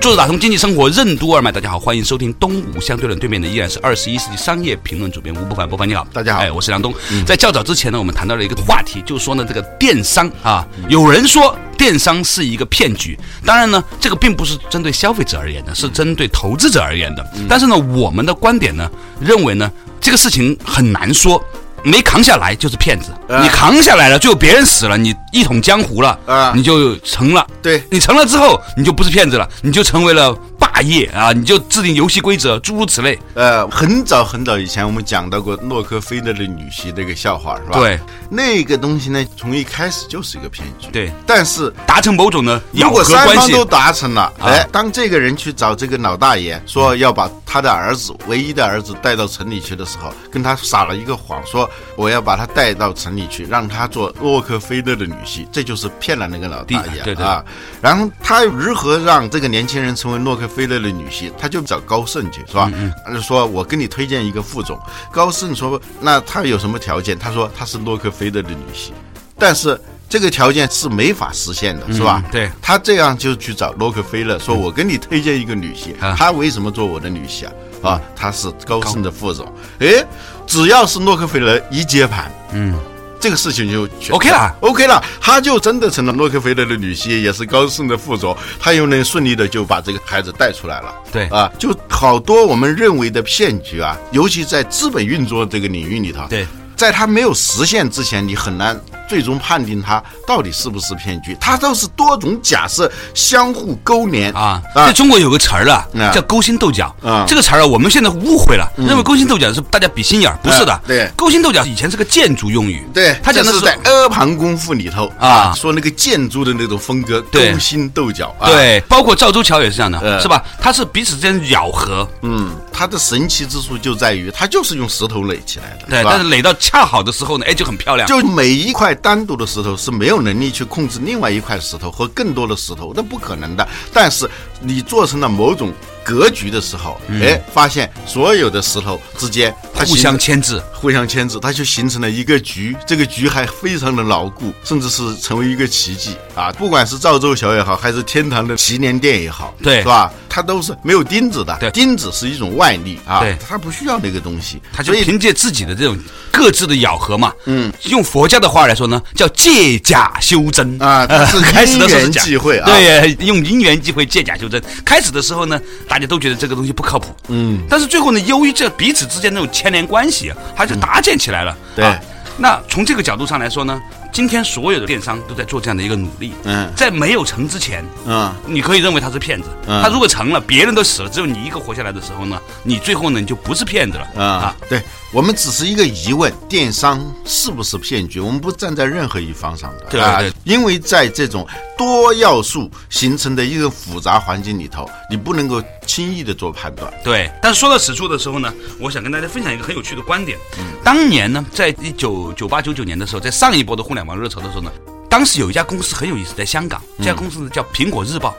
坐着打通经济生活任督二脉，大家好，欢迎收听东吴相对论。对面的依然是二十一世纪商业评论主编吴不凡，不凡你好，大家好，哎，我是梁东。在较早之前呢，我们谈到了一个话题，就是说呢，这个电商啊，有人说电商是一个骗局，当然呢，这个并不是针对消费者而言的，是针对投资者而言的。但是呢，我们的观点呢，认为呢，这个事情很难说。没扛下来就是骗子，你扛下来了，最后别人死了，你一统江湖了，啊，你就成了。对你成了之后，你就不是骗子了，你就成为了。大业啊，你就制定游戏规则，诸如此类。呃，很早很早以前，我们讲到过洛克菲勒的女婿这个笑话，是吧？对，那个东西呢，从一开始就是一个骗局。对，但是达成某种的如果三方都达成了，哎，当这个人去找这个老大爷说要把他的儿子唯一的儿子带到城里去的时候，跟他撒了一个谎，说我要把他带到城里去，让他做洛克菲勒的女婿，这就是骗了那个老大爷啊。然后他如何让这个年轻人成为洛克菲？的女婿，他就找高盛去，是吧？他就说我给你推荐一个副总。高盛说，那他有什么条件？他说他是洛克菲勒的女婿，但是这个条件是没法实现的，是吧？对，他这样就去找洛克菲勒，说我给你推荐一个女婿，他为什么做我的女婿啊？啊，他是高盛的副总。哎，只要是洛克菲勒一接盘，嗯。这个事情就 OK 了，OK 了，他就真的成了洛克菲勒的女婿，也是高盛的副总，他又能顺利的就把这个孩子带出来了。对啊，就好多我们认为的骗局啊，尤其在资本运作这个领域里头，对，在他没有实现之前，你很难。最终判定它到底是不是骗局，它都是多种假设相互勾连啊。在中国有个词儿了，叫勾心斗角。啊，这个词儿啊，我们现在误会了，认为勾心斗角是大家比心眼儿，不是的。对，勾心斗角以前是个建筑用语。对，他讲的是在阿房宫赋里头啊，说那个建筑的那种风格，勾心斗角。对，包括赵州桥也是这样的，是吧？它是彼此之间咬合。嗯，它的神奇之处就在于，它就是用石头垒起来的。对，但是垒到恰好的时候呢，哎，就很漂亮。就每一块。单独的石头是没有能力去控制另外一块石头和更多的石头，那不可能的。但是你做成了某种。格局的时候，哎，发现所有的石头之间它互相牵制，互相牵制，它就形成了一个局。这个局还非常的牢固，甚至是成为一个奇迹啊！不管是赵州桥也好，还是天堂的祈年殿也好，对，是吧？它都是没有钉子的，对，钉子是一种外力啊，对，它不需要那个东西，它就凭借自己的这种各自的咬合嘛，嗯，用佛家的话来说呢，叫借假修真啊，是开始的时候因缘际会啊，对，用因缘际会借假修真。开始的时候呢，大。大家都觉得这个东西不靠谱，嗯，但是最后呢，由于这彼此之间那种牵连关系，还是搭建起来了。对，那从这个角度上来说呢？今天所有的电商都在做这样的一个努力。嗯，在没有成之前，嗯，你可以认为他是骗子。嗯，他如果成了，别人都死了，只有你一个活下来的时候呢，你最后呢你就不是骗子了。啊，对我们只是一个疑问：电商是不是骗局？我们不站在任何一方上的。对啊，因为在这种多要素形成的一个复杂环境里头，你不能够轻易的做判断。对，但是说到此处的时候呢，我想跟大家分享一个很有趣的观点。嗯，当年呢，在一九九八九九年的时候，在上一波的互联网热潮的时候呢，当时有一家公司很有意思，在香港，这家公司呢叫苹果日报，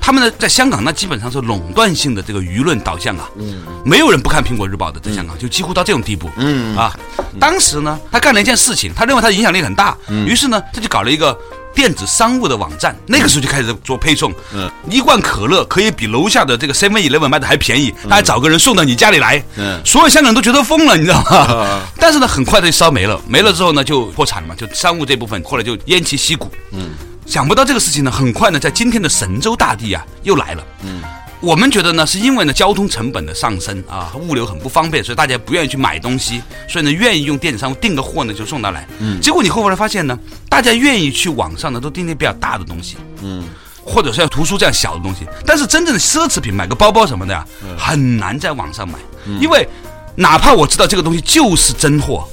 他们呢在香港那基本上是垄断性的这个舆论导向啊，嗯，没有人不看苹果日报的，在香港就几乎到这种地步，嗯啊，当时呢他干了一件事情，他认为他影响力很大，于是呢他就搞了一个。电子商务的网站，那个时候就开始做配送。嗯，一罐可乐可以比楼下的这个 Seven Eleven 卖的还便宜，他还找个人送到你家里来。嗯，所有香港人都觉得疯了，你知道吗？但是呢，很快的就烧没了，没了之后呢，就破产了嘛，就商务这部分后来就偃旗息鼓。嗯，想不到这个事情呢，很快呢，在今天的神州大地啊，又来了。嗯。我们觉得呢，是因为呢交通成本的上升啊，物流很不方便，所以大家不愿意去买东西，所以呢愿意用电子商务订个货呢就送到来。嗯，结果你后来发现呢，大家愿意去网上呢都订那比较大的东西，嗯，或者是像图书这样小的东西，但是真正的奢侈品，买个包包什么的呀，很难在网上买，因为哪怕我知道这个东西就是真货。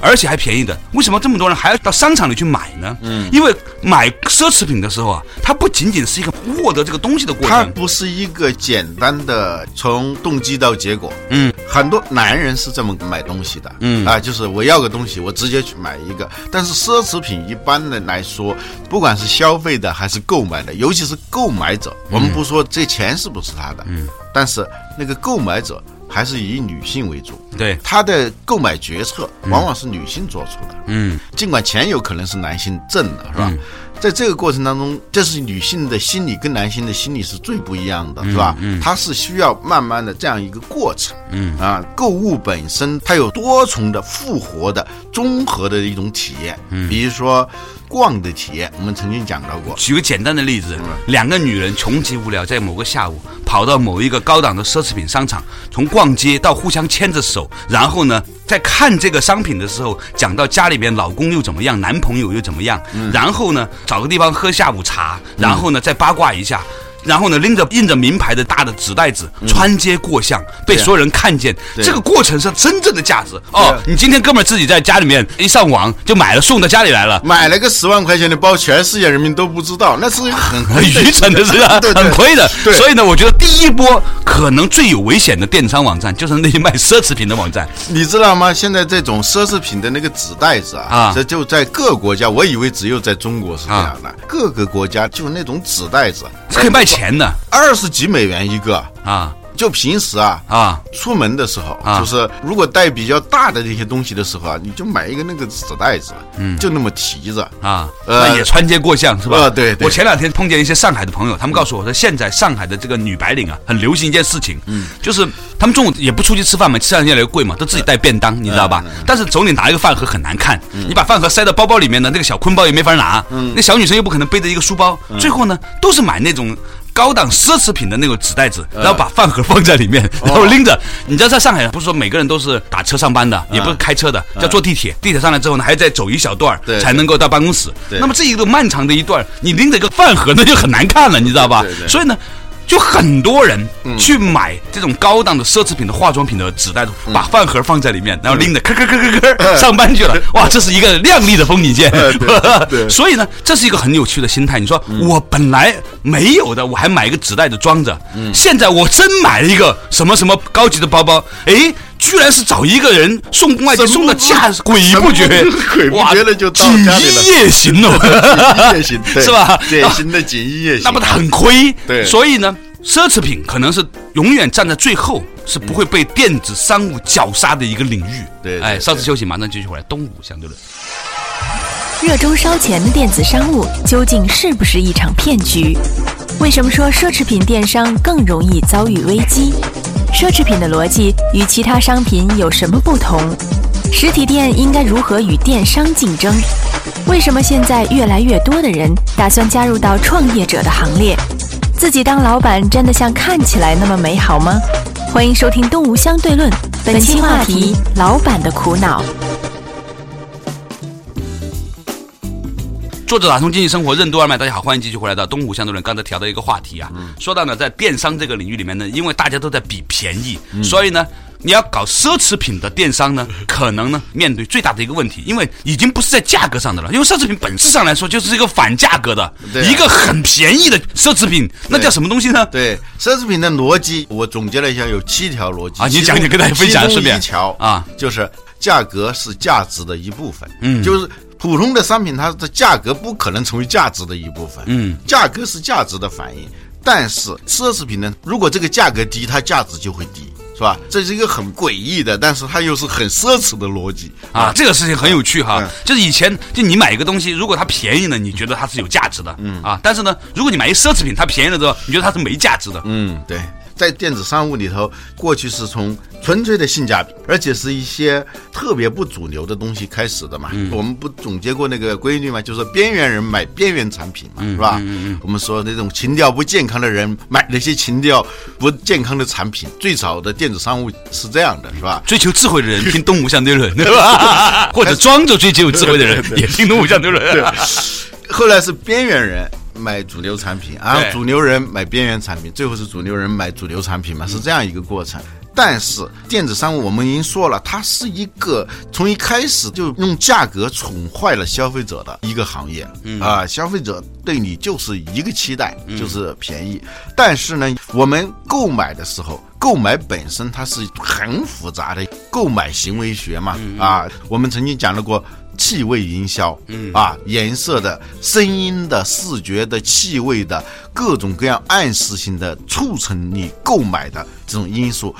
而且还便宜的。为什么这么多人还要到商场里去买呢？嗯，因为买奢侈品的时候啊，它不仅仅是一个获得这个东西的过程，它不是一个简单的从动机到结果。嗯，很多男人是这么买东西的。嗯啊，就是我要个东西，我直接去买一个。但是奢侈品一般的来说，不管是消费的还是购买的，尤其是购买者，我们不说这钱是不是他的，嗯，但是那个购买者还是以女性为主。对，他的购买决策往往是女性做出的，嗯。尽管钱有可能是男性挣的，是吧？在这个过程当中，这是女性的心理跟男性的心理是最不一样的，是吧？嗯。它是需要慢慢的这样一个过程，嗯。啊，购物本身它有多重的复活的综合的一种体验，嗯，比如说逛的企业，我们曾经讲到过，举个简单的例子，两个女人穷极无聊，在某个下午跑到某一个高档的奢侈品商场，从逛街到互相牵着手，然后呢，在看这个商品的时候，讲到家里边老公又怎么样，男朋友又怎么样，然后呢，找个地方喝下午茶，然后呢，再八卦一下。然后呢，拎着印着名牌的大的纸袋子穿街过巷，被所有人看见。对这个过程是真正的价值对哦。你今天哥们儿自己在家里面一上网就买了，送到家里来了，买了个十万块钱的包，全世界人民都不知道，那是很很 愚蠢的，是吧？对对很亏的。对所以呢，我觉得第一波可能最有危险的电商网站，就是那些卖奢侈品的网站。你知道吗？现在这种奢侈品的那个纸袋子啊，啊这就在各国家，我以为只有在中国是这样的，各个国家就那种纸袋子，可以卖钱的二十几美元一个。啊就平时啊，啊！出门的时候，啊就是如果带比较大的这些东西的时候啊，你就买一个那个纸袋子，嗯，就那么提着。啊，呃那也穿街过巷是吧？呃对对我前两天碰见一些上海的朋友，他们告诉我说，现在上海的这个女白领啊，很流行一件事情，嗯，就是他们中午也不出去吃饭嘛，吃饭越来越贵嘛，都自己带便当，你知道吧？但是手里拿一个饭盒很难看，你把饭盒塞到包包里面呢，那个小坤包也没法拿，那小女生又不可能背着一个书包，最后呢，都是买那种。高档奢侈品的那种纸袋子，然后把饭盒放在里面，然后拎着。你知道在上海不是说每个人都是打车上班的，也不是开车的，要坐地铁。地铁上来之后呢，还要再走一小段才能够到办公室。那么这一个漫长的一段，你拎着个饭盒，那就很难看了，你知道吧？所以呢。就很多人去买这种高档的奢侈品的化妆品的纸袋子，把饭盒放在里面，然后拎着咔咔咔咔咔上班去了。哇，这是一个亮丽的风景线。所以呢，这是一个很有趣的心态。你说我本来没有的，我还买一个纸袋子装着，现在我真买了一个什么什么高级的包包，诶，居然是找一个人送外地送的价诡异不绝神不鬼，不哇觉的就到锦家里了衣夜行哦，夜行对 是吧典型的锦衣夜行，那不很亏？对所以呢，奢侈品可能是永远站在最后，是不会被电子商务绞杀的一个领域。哎，对对对稍事休息，马上继续回来。东吴相对论。热衷烧钱的电子商务究竟是不是一场骗局？为什么说奢侈品电商更容易遭遇危机？奢侈品的逻辑与其他商品有什么不同？实体店应该如何与电商竞争？为什么现在越来越多的人打算加入到创业者的行列？自己当老板真的像看起来那么美好吗？欢迎收听《东吴相对论》，本期话题：老板的苦恼。作者打通经济生活任督二脉，大家好，欢迎继续回来到东湖相对论。刚才调到一个话题啊，说到呢，在电商这个领域里面呢，因为大家都在比便宜，所以呢，你要搞奢侈品的电商呢，可能呢面对最大的一个问题，因为已经不是在价格上的了，因为奢侈品本质上来说就是一个反价格的，啊一个很便宜的奢侈品，那叫什么东西呢？对奢侈品的逻辑，我总结了一下，有七条逻辑啊你讲讲跟大家分享顺便。一条啊，就是价格是价值的一部分，嗯。就是。普通的商品，它的价格不可能成为价值的一部分，嗯，价格是价值的反应。但是奢侈品呢，如果这个价格低，它价值就会低，是吧？这是一个很诡异的，但是它又是很奢侈的逻辑。啊，这个事情很有趣哈嗯，就是以前就你买一个东西，如果它便宜呢，你觉得它是有价值的，嗯。啊，但是呢，如果你买一奢侈品，它便宜了之后，你觉得它是没价值的，嗯，对，在电子商务里头，过去是从纯粹的性价比，而且是一些特别不主流的东西开始的嘛。我们不总结过那个规律嘛，就是边缘人买边缘产品嘛，是吧？我们说那种情调不健康的人买那些情调不健康的产品，最早的电子商务是这样的，是吧？追求智慧的人听东吴相对论，对吧？或者装着追求智慧的人也听东吴相对论，后来是边缘人买主流产品，然后主流人买边缘产品，最后是主流人买主流产品嘛，是这样一个过程。但是电子商务我们已经说了，它是一个从一开始就用价格宠坏了消费者的一个行业。嗯啊，消费者对你就是一个期待，就是便宜。但是呢，我们购买的时候，购买本身它是很复杂的购买行为学嘛。啊，我们曾经讲到过。气味营销，嗯啊，颜色的、声音的、视觉的、气味的各种各样暗示性的促成你购买的这种因素，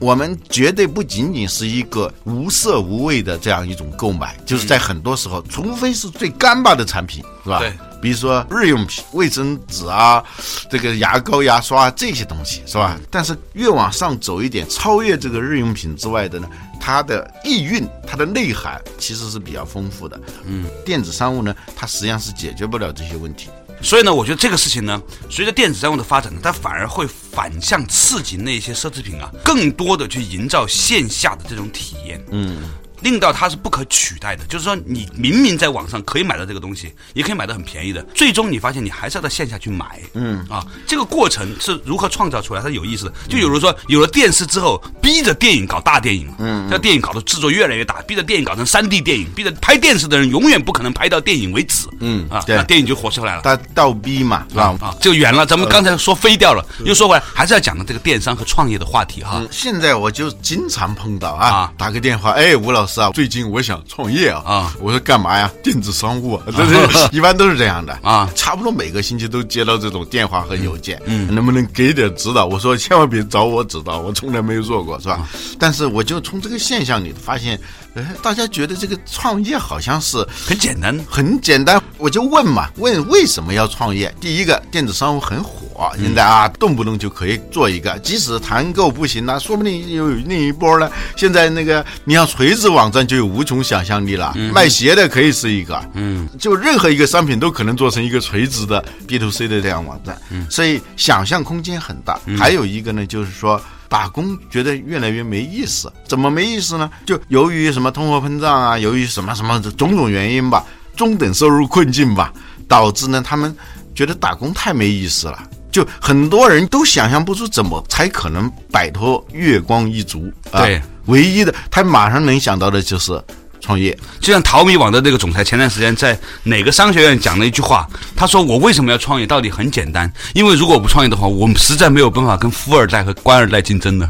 我们绝对不仅仅是一个无色无味的这样一种购买，就是在很多时候，除非是最干巴的产品，是吧？对。比如说日用品、卫生纸啊，这个牙膏、牙刷这些东西，是吧？但是越往上走一点，超越这个日用品之外的呢？它的意蕴，它的内涵其实是比较丰富的。嗯，电子商务呢，它实际上是解决不了这些问题。所以呢，我觉得这个事情呢，随着电子商务的发展呢，它反而会反向刺激那些奢侈品啊，更多的去营造线下的这种体验。嗯。令到它是不可取代的，就是说，你明明在网上可以买到这个东西，也可以买到很便宜的，最终你发现你还是要到线下去买。嗯啊，这个过程是如何创造出来？它有意思的，就有如说，有了电视之后，逼着电影搞大电影，嗯，这电影搞的制作越来越大，逼着电影搞成三 D 电影，逼着拍电视的人永远不可能拍到电影为止。嗯啊，那电影就火出来了。他倒逼嘛，是吧？啊，就远了。咱们刚才说飞掉了，又说回来，还是要讲的这个电商和创业的话题哈。现在我就经常碰到啊，打个电话，哎，吴老师啊，最近我想。创业啊啊！我说干嘛呀？电子商务啊，这是 一般都是这样的啊。差不多每个星期都接到这种电话和邮件，嗯，能不能给点指导？我说千万别找我指导，我从来没有做过，是吧？但是我就从这个现象里发现。哎，大家觉得这个创业好像是很简单，很简单。我就问嘛，问为什么要创业？第一个，电子商务很火，现在啊，动不动就可以做一个。即使团购不行呢，说不定又有另一波呢。现在那个，你像垂直网站就有无穷想象力了，卖鞋的可以是一个，嗯，就任何一个商品都可能做成一个垂直的 B to C 的这样网站，嗯所以想象空间很大。还有一个呢，就是说。打工觉得越来越没意思，怎么没意思呢？就由于什么通货膨胀啊，由于什么什么种种原因吧，中等收入困境吧，导致呢他们觉得打工太没意思了。就很多人都想象不出怎么才可能摆脱月光一族啊。对，唯一的他马上能想到的就是。创业就像淘米网的那个总裁，前段时间在哪个商学院讲了一句话，他说：“我为什么要创业？道理很简单，因为如果我不创业的话，我们实在没有办法跟富二代和官二代竞争的。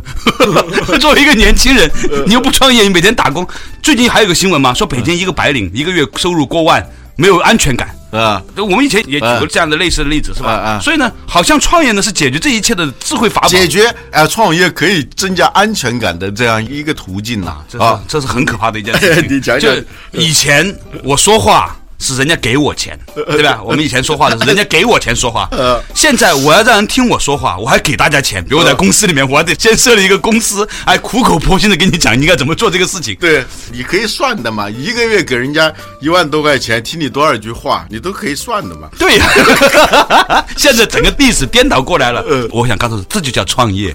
作为一个年轻人，你又不创业，你每天打工。最近还有个新闻嘛，说北京一个白领一个月收入过万，没有安全感。”啊，我们以前也举过这样的类似的例子，是吧？啊，所以呢，好像创业呢是解决这一切的智慧法宝，解决啊，创业可以增加安全感的这样一个途径呐。啊，这是很可怕的一件事情。你讲讲，以前我说话。是人家给我钱，对吧？我们以前说话的是 人家给我钱说话。现在我要让人听我说话，我还给大家钱。比如我在公司里面，我还得先设立一个公司，还苦口婆心的跟你讲应该怎么做这个事情。对，你可以算的嘛，一个月给人家一万多块钱，听你多少句话，你都可以算的嘛。对呀，现在整个历史颠倒过来了。我想告诉你，这就叫创业。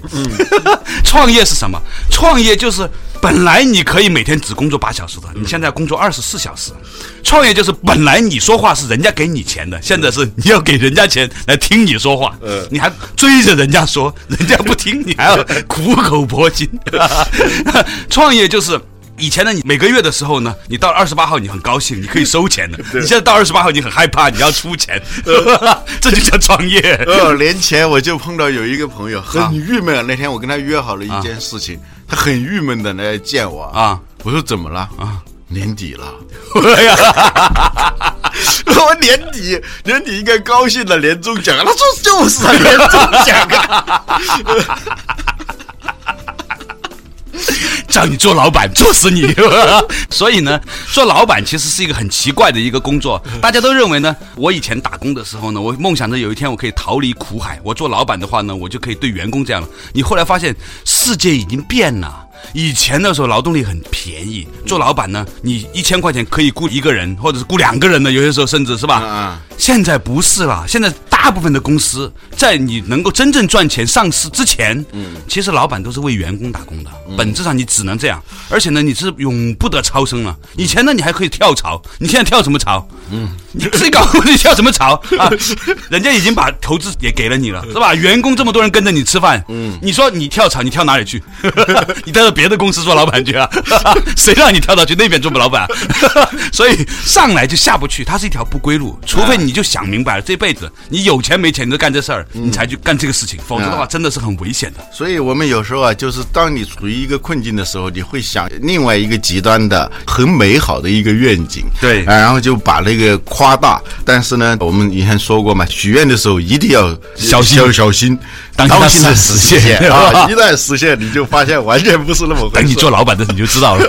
创业是什么？创业就是本来你可以每天只工作八小时的，你现在工作二十四小时。创业就是本来你说话是人家给你钱的，现在是你要给人家钱来听你说话，你还追着人家说，人家不听，你 还要 苦口婆心。创业就是以前呢，你每个月的时候呢，你到二十八号你很高兴，你可以收钱的。你现在到二十八号你很害怕，你要出钱，这就叫创业。二年前我就碰到有一个朋友很郁闷，那天我跟他约好了一件事情，他很郁闷的来见我啊，我说怎么了啊？年底了，哎呀，我年底年底应该高兴的年终奖，他说就是啊，年终奖啊，叫你做老板，做死你！所以呢，做老板其实是一个很奇怪的一个工作。大家都认为呢，我以前打工的时候呢，我梦想着有一天我可以逃离苦海。我做老板的话呢，我就可以对员工这样了。你后来发现，世界已经变了。以前的时候劳动力很便宜，做老板呢，你一千块钱可以雇一个人，或者是雇两个人的，有些时候甚至是吧？现在不是了，现在大部分的公司在你能够真正赚钱上市之前，嗯，其实老板都是为员工打工的，本质上你只能这样，而且呢，你是永不得超生了。以前呢，你还可以跳槽，你现在跳什么槽？嗯，你自己搞，你跳什么槽啊？人家已经把投资也给了你了，是吧？员工这么多人跟着你吃饭，嗯，你说你跳槽，你跳哪里去？你跳到别的公司做老板去啊？谁让你跳到去那边做老板？所以上来就下不去，它是一条不归路。除非你就想明白了，这辈子你有钱没钱你都干这事儿，你才去干这个事情，否则的话真的是很危险的。所以我们有时候啊，就是当你处于一个困境的时候，你会想另外一个极端的很美好的一个愿景，对啊，然后就把那个夸大。但是呢，我们以前说过嘛，许愿的时候一定要小心要小心，当心它心它实现现啊！一旦实现，你就发现完全不是那么回事。等你做老板的你就知道了。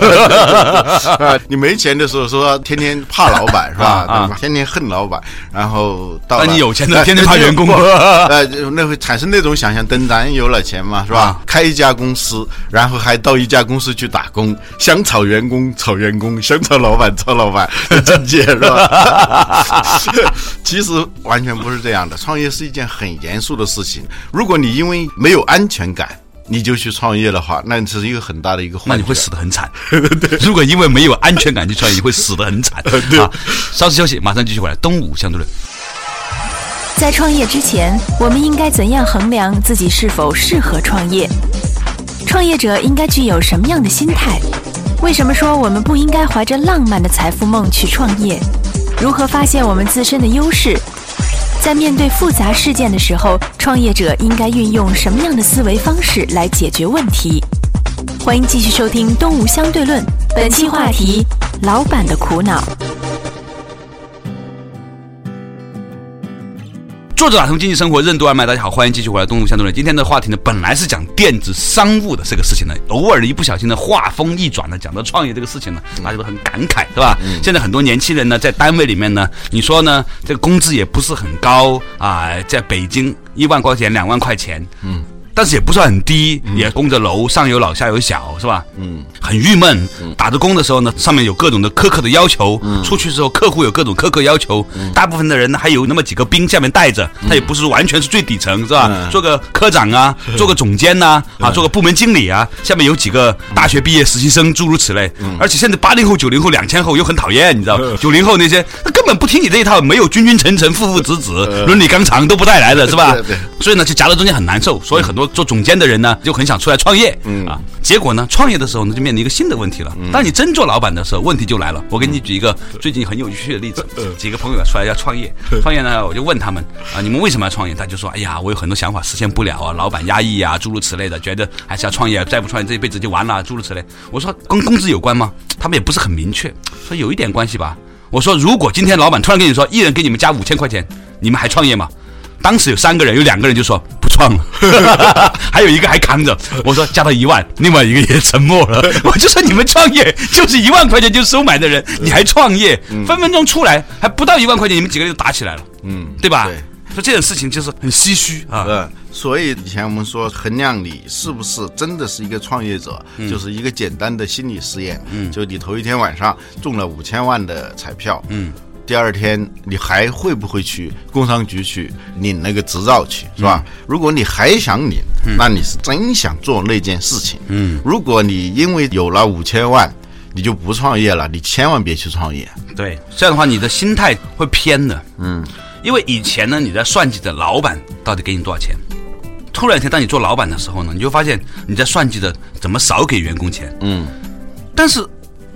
啊，你没钱的时候说天天怕老板是吧？天天恨老板，然后到了那你有钱的哎天天怕员工 那会产生那种想象，等咱有了钱嘛，是吧？啊开一家公司，然后还到一家公司去打工，想炒员工炒员工，想炒老板炒老板的境界是吧？其实完全不是这样的，创业是一件很严肃的事情。如果你因为没有安全感，你就去创业的话，那是一个很大的一个。那你会死得很惨。如果因为没有安全感去创业，你会死得很惨。啊，稍事休息，马上继续回来。东吴相对论。在创业之前，我们应该怎样衡量自己是否适合创业？创业者应该具有什么样的心态？为什么说我们不应该怀着浪漫的财富梦去创业？如何发现我们自身的优势？在面对复杂事件的时候，创业者应该运用什么样的思维方式来解决问题？欢迎继续收听《东吴相对论》，本期话题：老板的苦恼。作者打通经济生活任督二脉，大家好，欢迎继续回来东吴相对论。今天的话题呢，本来是讲电子商务的这个事情呢，偶尔一不小心呢，话锋一转呢，讲到创业这个事情呢，大家都很感慨，对吧？现在很多年轻人呢，在单位里面呢，你说呢，这个工资也不是很高啊，在北京一万块钱、两万块钱，嗯。但是也不算很低，也供着楼，上有老下有小，是吧？嗯，很郁闷。打着工的时候呢，上面有各种的苛刻的要求；出去之后，客户有各种苛刻要求。大部分的人呢，还有那么几个兵下面带着，他也不是完全是最底层，是吧？做个科长啊，做个总监呐，啊，做个部门经理啊，下面有几个大学毕业实习生，诸如此类。而且现在八零后、九零后、两千后又很讨厌，你知道，九零后那些他根本不听你这一套，没有君君臣臣、父父子子、伦理纲常都不带来的，是吧？所以呢，就夹在中间很难受。所以很多做总监的人呢，就很想出来创业，嗯啊。结果呢，创业的时候呢，就面临一个新的问题了。当你真做老板的时候，问题就来了。我给你举一个最近很有趣的例子，几个朋友出来要创业，创业呢，我就问他们啊，你们为什么要创业？他就说，哎呀，我有很多想法实现不了啊，老板压抑啊，诸如此类的，觉得还是要创业，再不创业这一辈子就完了，诸如此类。我说跟工资有关吗？他们也不是很明确，说有一点关系吧。我说，如果今天老板突然跟你说，一人给你们加五千块钱，你们还创业吗？当时有三个人，有两个人就说不创了，还有一个还扛着。我说加到一万，另外一个也沉默了。我就说你们创业就是一万块钱就收买的人，你还创业，分分钟出来还不到一万块钱，你们几个人就打起来了，嗯，对吧？对说这种事情就是很唏嘘啊。嗯，所以以前我们说衡量你是不是真的是一个创业者，就是一个简单的心理实验。嗯，就你头一天晚上中了五千万的彩票，嗯，第二天你还会不会去工商局去领那个执照去，是吧？如果你还想领，那你是真想做那件事情。嗯，如果你因为有了五千万，你就不创业了，你千万别去创业。对，这样的话你的心态会偏的。嗯，因为以前呢，你在算计着老板到底给你多少钱，突然间当你做老板的时候呢，你就发现你在算计着怎么少给员工钱。嗯，但是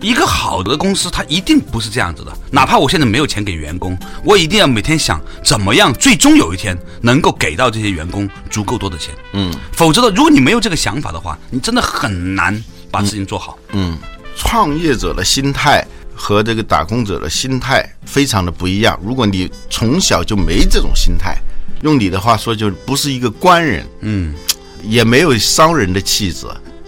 一个好的公司，它一定不是这样子的。哪怕我现在没有钱给员工，我一定要每天想怎么样，最终有一天能够给到这些员工足够多的钱。嗯，否则的，如果你没有这个想法的话，你真的很难把事情做好。嗯，创业者的心态和这个打工者的心态非常的不一样。如果你从小就没这种心态，用你的话说，就不是一个官人，嗯，也没有商人的气质，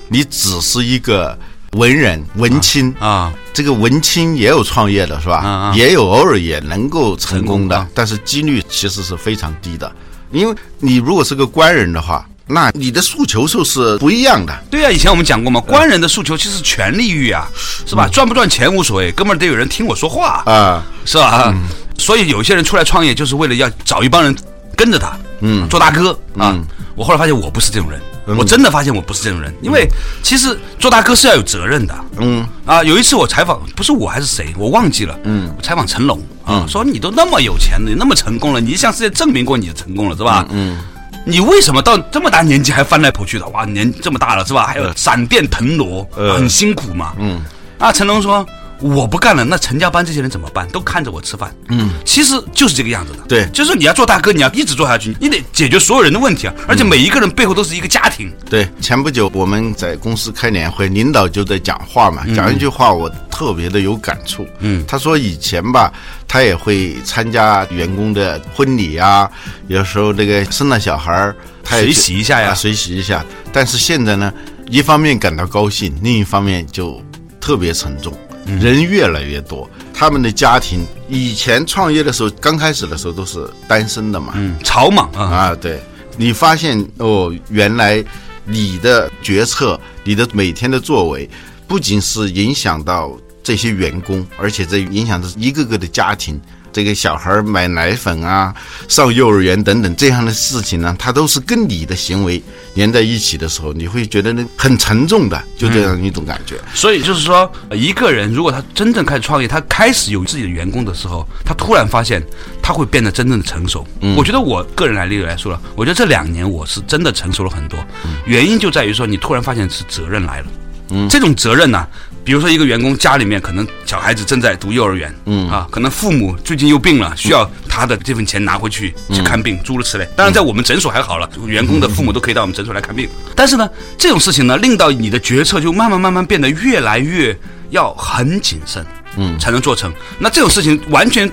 你只是一个文人、文青啊。这个文青也有创业的是吧？也有偶尔也能够成功的，但是几率其实是非常低的。因为你如果是个官人的话，那你的诉求就是不一样的。对啊，以前我们讲过嘛，官人的诉求其实是权力欲啊，是吧？赚不赚钱无所谓，哥们儿得有人听我说话，啊，是吧？所以有些人出来创业，就是为了要找一帮人跟着他，嗯，做大哥啊。我后来发现我不是这种人，我真的发现我不是这种人，因为其实做大哥是要有责任的，嗯啊。有一次我采访，不是我还是谁，我忘记了，嗯，我采访成龙啊，说你都那么有钱了，你那么成功了，你向世界证明过你的成功了，是吧？嗯。你为什么到这么大年纪还翻来覆去的？哇，年这么大了是吧？还有闪电腾挪，很辛苦嘛。嗯，啊，成龙说我不干了，那陈家班这些人怎么办？都看着我吃饭。嗯，其实就是这个样子的。对，就是你要做大哥，你要一直做下去，你得解决所有人的问题啊。而且每一个人背后都是一个家庭。对，前不久我们在公司开年会，领导就在讲话嘛，讲一句话我特别的有感触。嗯，他说以前吧。他也会参加员工的婚礼啊，有时候那个生了小孩儿，他也随喜一下呀，随喜一下。但是现在呢，一方面感到高兴，另一方面就特别沉重。人越来越多，他们的家庭以前创业的时候，刚开始的时候都是单身的嘛，嗯，草莽啊啊，对，你发现哦，原来你的决策，你的每天的作为，不仅是影响到。这些员工，而且这影响着一个个的家庭。这个小孩买奶粉啊，上幼儿园等等这样的事情呢，它都是跟你的行为连在一起的时候，你会觉得那很沉重的，就这样一种感觉。所以就是说，一个人如果他真正开始创业，他开始有自己的员工的时候，他突然发现他会变得真正的成熟。我觉得我个人来例子来说了，我觉得这两年我是真的成熟了很多。原因就在于说，你突然发现是责任来了。嗯，这种责任呢？比如说，一个员工家里面可能小孩子正在读幼儿园，嗯啊，可能父母最近又病了，需要他的这份钱拿回去去看病，诸如此类。当然，在我们诊所还好了，员工的父母都可以到我们诊所来看病。但是呢，这种事情呢，令到你的决策就慢慢慢慢变得越来越要很谨慎，嗯，才能做成。那这种事情完全。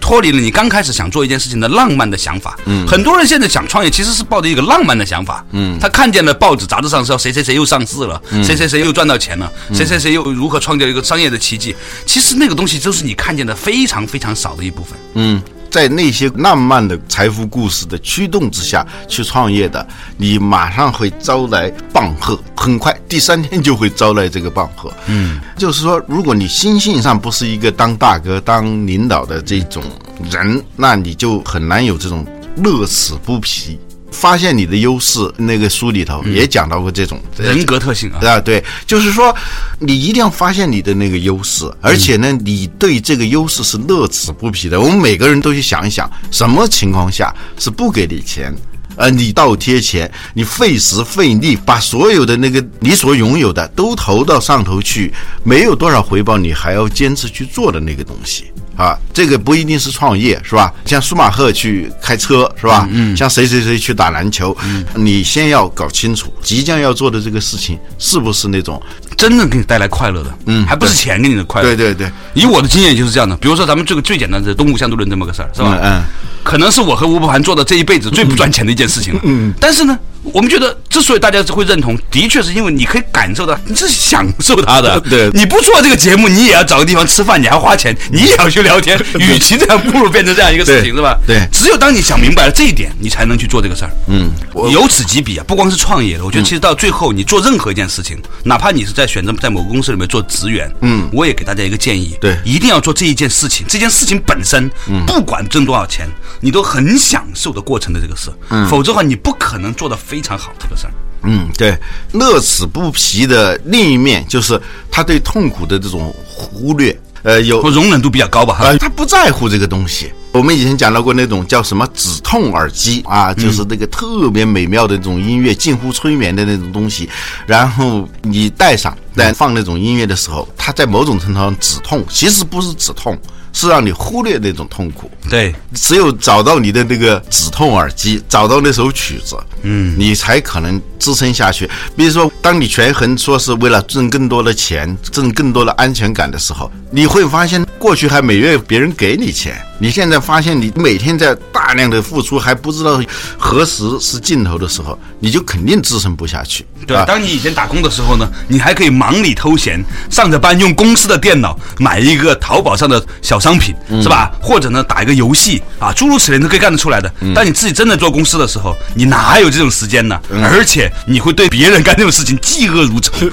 脱离了你刚开始想做一件事情的浪漫的想法。嗯，很多人现在想创业，其实是抱着一个浪漫的想法。嗯，他看见了报纸、杂志上说谁谁谁又上市了，谁谁谁又赚到钱了，谁谁谁又如何创造一个商业的奇迹。其实那个东西都是你看见的非常非常少的一部分。嗯。在那些浪漫的财富故事的驱动之下去创业的，你马上会招来棒喝，很快第三天就会招来这个棒喝。嗯，就是说，如果你心性上不是一个当大哥、当领导的这种人，那你就很难有这种乐此不疲。发现你的优势，那个书里头也讲到过这种人格特性啊，啊，对，就是说你一定要发现你的那个优势，而且呢，你对这个优势是乐此不疲的。我们每个人都去想一想，什么情况下是不给你钱，呃，你倒贴钱，你费时费力把所有的那个你所拥有的都投到上头去，没有多少回报，你还要坚持去做的那个东西。啊，这个不一定是创业，是吧？像舒马赫去开车，是吧？嗯，像谁谁谁去打篮球，嗯，你先要搞清楚即将要做的这个事情是不是那种真正给你带来快乐的，嗯，还不是钱给你的快乐。对对对，以我的经验就是这样的。比如说咱们这个最简单的东吴相对论这么个事儿，是吧？嗯，可能是我和吴伯凡做的这一辈子最不赚钱的一件事情了。嗯，但是呢。我们觉得，之所以大家会认同，的确是因为你可以感受到，你是享受它的。对，你不做这个节目，你也要找个地方吃饭，你还花钱，你也要去聊天。与其这样，不如变成这样一个事情，是吧？对。只有当你想明白了这一点，你才能去做这个事儿。嗯。由此及彼啊，不光是创业的，我觉得其实到最后，你做任何一件事情，哪怕你是在选择在某个公司里面做职员，嗯，我也给大家一个建议，对，一定要做这一件事情。这件事情本身，嗯，不管挣多少钱，你都很享受的过程的这个事，嗯，否则的话，你不可能做的非常好这个事儿。嗯，对，乐此不疲的另一面就是他对痛苦的这种忽略，呃，有容忍度比较高吧？哈，他不在乎这个东西。我们以前讲到过那种叫什么止痛耳机啊，就是那个特别美妙的那种音乐，近乎催眠的那种东西，然后你戴上，在放那种音乐的时候，它在某种程度上止痛，其实不是止痛。是让你忽略那种痛苦，对，只有找到你的那个止痛耳机，找到那首曲子，嗯，你才可能支撑下去。比如说，当你权衡说是为了挣更多的钱、挣更多的安全感的时候，你会发现过去还每月别人给你钱，你现在发现你每天在大量的付出，还不知道何时是尽头的时候，你就肯定支撑不下去。对，啊当你以前打工的时候呢，你还可以忙里偷闲，上着班用公司的电脑买一个淘宝上的小商品，是吧？或者呢打一个游戏啊，诸如此类都可以干得出来的。当你自己真的做公司的时候，你哪有这种时间呢？而且你会对别人干这种事情嫉恶如仇。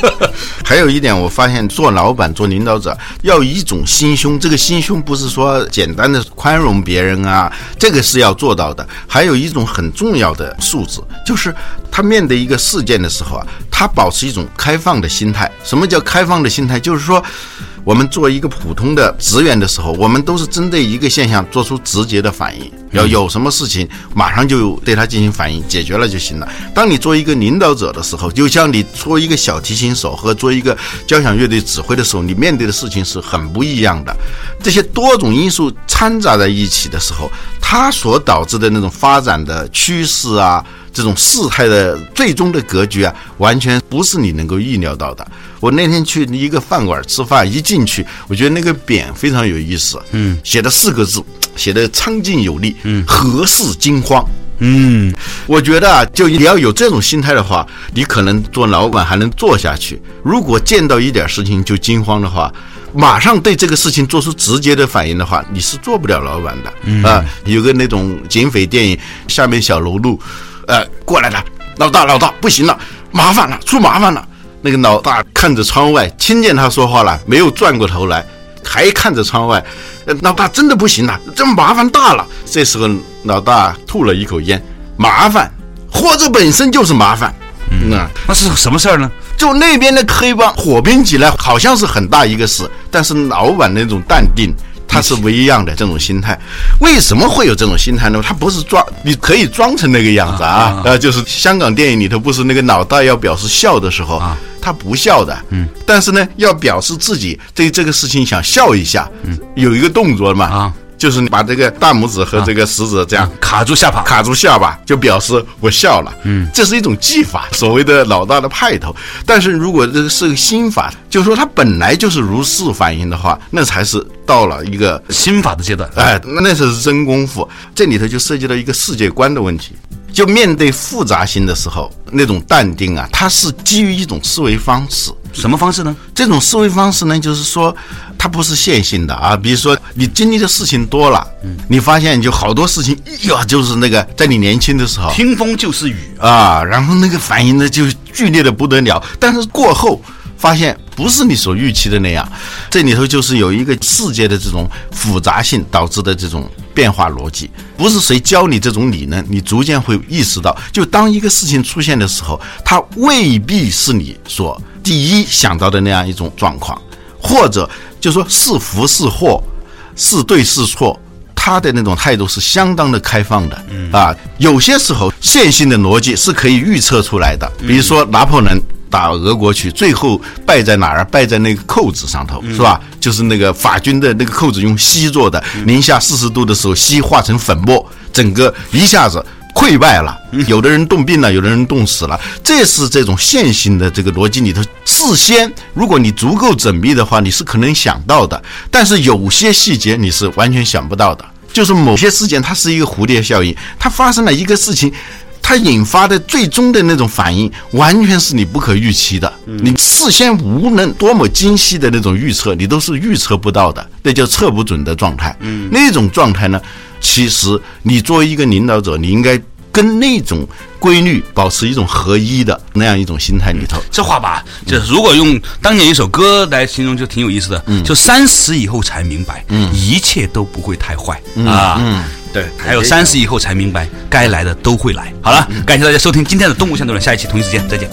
还有一点，我发现做老板、做领导者要有一种心胸。这个心胸不是说说简单的宽容别人啊，这个是要做到的。还有一种很重要的素质，就是他面对一个事件的时候啊，他保持一种开放的心态。什么叫开放的心态？就是说。我们做一个普通的职员的时候，我们都是针对一个现象做出直接的反应，要有什么事情马上就对他进行反应，解决了就行了。当你做一个领导者的时候，就像你做一个小提琴手和做一个交响乐队指挥的时候，你面对的事情是很不一样的。这些多种因素掺杂在一起的时候，它所导致的那种发展的趋势啊。这种事态的最终的格局啊，完全不是你能够预料到的。我那天去一个饭馆吃饭，一进去，我觉得那个匾非常有意思，嗯，写的四个字，写的苍劲有力，嗯，何事惊慌？嗯，我觉得啊，就你要有这种心态的话，你可能做老板还能做下去。如果见到一点事情就惊慌的话，马上对这个事情做出直接的反应的话，你是做不了老板的。啊，有个那种警匪电影，下面小喽啰。呃，过来了，老大，老大，不行了，麻烦了，出麻烦了。那个老大看着窗外，听见他说话了，没有转过头来，还看着窗外。呃，老大真的不行了，这麻烦大了。这时候，老大吐了一口烟，麻烦，活着本身就是麻烦。嗯，那是什么事儿呢？就那边的黑帮火拼起来，好像是很大一个事，但是老板那种淡定。他是不一样的这种心态，为什么会有这种心态呢？他不是装，你可以装成那个样子啊，呃，就是香港电影里头不是那个老大要表示笑的时候，他不笑的，嗯，但是呢，要表示自己对这个事情想笑一下，嗯，有一个动作嘛，啊。就是你把这个大拇指和这个食指这样卡住下巴，卡住下巴，就表示我笑了。嗯，这是一种技法，所谓的老大的派头。但是如果这个是个心法，就是说他本来就是如是反应的话，那才是到了一个心法的阶段。哎，那那是真功夫。这里头就涉及到一个世界观的问题。就面对复杂性的时候，那种淡定啊，它是基于一种思维方式。什么方式呢？这种思维方式呢，就是说，它不是线性的啊。比如说，你经历的事情多了，嗯，你发现就好多事情，呀，就是那个在你年轻的时候，听风就是雨啊，然后那个反应呢就剧烈的不得了，但是过后。发现不是你所预期的那样，这里头就是有一个世界的这种复杂性导致的这种变化逻辑，不是谁教你这种理论，你逐渐会意识到，就当一个事情出现的时候，它未必是你所第一想到的那样一种状况，或者就说是福是祸，是对是错，他的那种态度是相当的开放的，啊，有些时候线性的逻辑是可以预测出来的，比如说拿破仑。打俄国去，最后败在哪儿？败在那个扣子上头，是吧？就是那个法军的那个扣子用锡做的，零下四十度的时候，锡化成粉末，整个一下子溃败了。有的人冻病了，有的人冻死了。这是这种线性的这个逻辑里头，事先如果你足够缜密的话，你是可能想到的。但是有些细节你是完全想不到的，就是某些事件它是一个蝴蝶效应，它发生了一个事情。它引发的最终的那种反应，完全是你不可预期的。你事先无论多么精细的那种预测，你都是预测不到的，那叫测不准的状态。嗯，那种状态呢，其实你作为一个领导者，你应该跟那种规律保持一种合一的那样一种心态里头。这话吧，就如果用当年一首歌来形容，就挺有意思的。嗯，就三十以后才明白，嗯，一切都不会太坏啊。嗯。对，还有三十以后才明白，该来的都会来。好了，感谢大家收听今天的动物相对论，下一期同一时间再见。